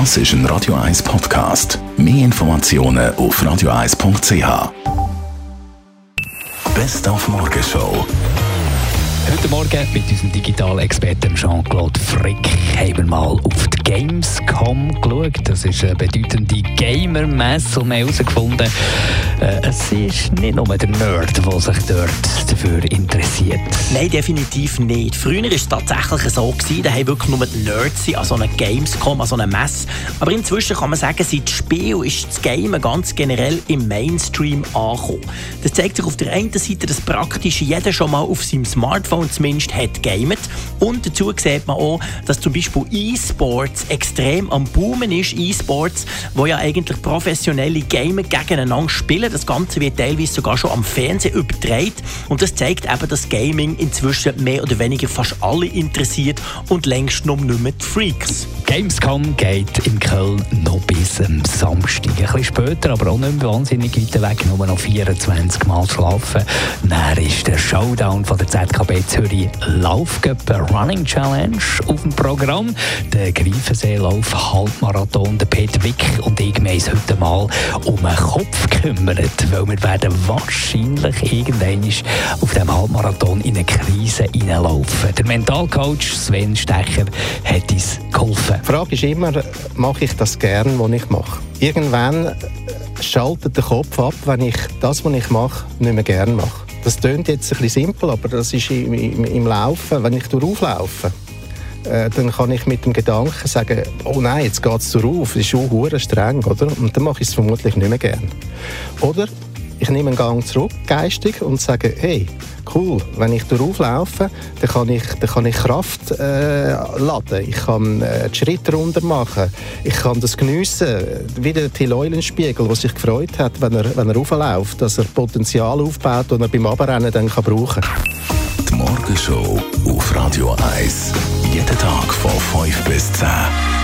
Das ist ein Radio 1 Podcast. Mehr Informationen auf radio1.ch. Best auf Morgenshow. Heute Morgen mit unserem digitalen Experten Jean-Claude Frick haben wir mal auf die Gamescom geschaut. Das ist eine bedeutende Gamer-Messe und wir haben herausgefunden, äh, es ist nicht nur der Nerd, der sich dort dafür interessiert. Nein, definitiv nicht. Früher war es tatsächlich so, gewesen, da haben wirklich nur die Nerds an so einer Gamescom, an so einer Messe. Aber inzwischen kann man sagen, seit Spiel ist das Gamen ganz generell im Mainstream angekommen. Das zeigt sich auf der einen Seite, dass praktisch jeder schon mal auf seinem Smartphone zumindest hat gamet. Und dazu sieht man auch, dass zum Beispiel E-Sports extrem am Boomen ist. E-Sports, wo ja eigentlich professionelle Gamer gegeneinander spielen. Das Ganze wird teilweise sogar schon am Fernsehen übertragen. Und das zeigt eben, dass Gaming inzwischen mehr oder weniger fast alle interessiert und längst noch nicht mehr die Freaks. Gamescom geht in Köln noch bis am Samstag. Ein bisschen später, aber auch nicht mehr wahnsinnig weit weg, nur noch 24 Mal schlafen. Dann ist der Showdown von der ZKB Zürich Laufcup Running Challenge auf dem Programm. Der Greifenseelauf Halbmarathon. Der Peter Wick und ich haben uns heute mal um den Kopf gekümmert, weil wir werden wahrscheinlich irgendwann auf dem Halbmarathon in eine Krise hineinlaufen. Der Mentalcoach Sven Stecher hat uns geholfen. Die Frage ist immer, mache ich das gern, was ich mache? Irgendwann schaltet der Kopf ab, wenn ich das, was ich mache, nicht mehr gern mache. Das klingt jetzt ein bisschen simpel, aber das ist im, im, im Laufen, wenn ich durchlaufe, äh, dann kann ich mit dem Gedanken sagen, oh nein, jetzt geht es darauf, das ist schon streng, oder? Und dann mache ich es vermutlich nicht mehr gern. Oder ich nehme einen Gang zurück, geistig, und sage, hey, cool, wenn ich darauf laufe, dann kann ich, dann kann ich Kraft äh, laden, ich kann äh, die Schritte runter machen, ich kann das geniessen, wie der Till Eulenspiegel, der sich gefreut hat, wenn er, wenn er raufläuft, dass er Potenzial aufbaut, das er beim Abrennen dann kann brauchen kann. Die Morgenshow auf Radio 1. Jeden Tag von 5 bis 10.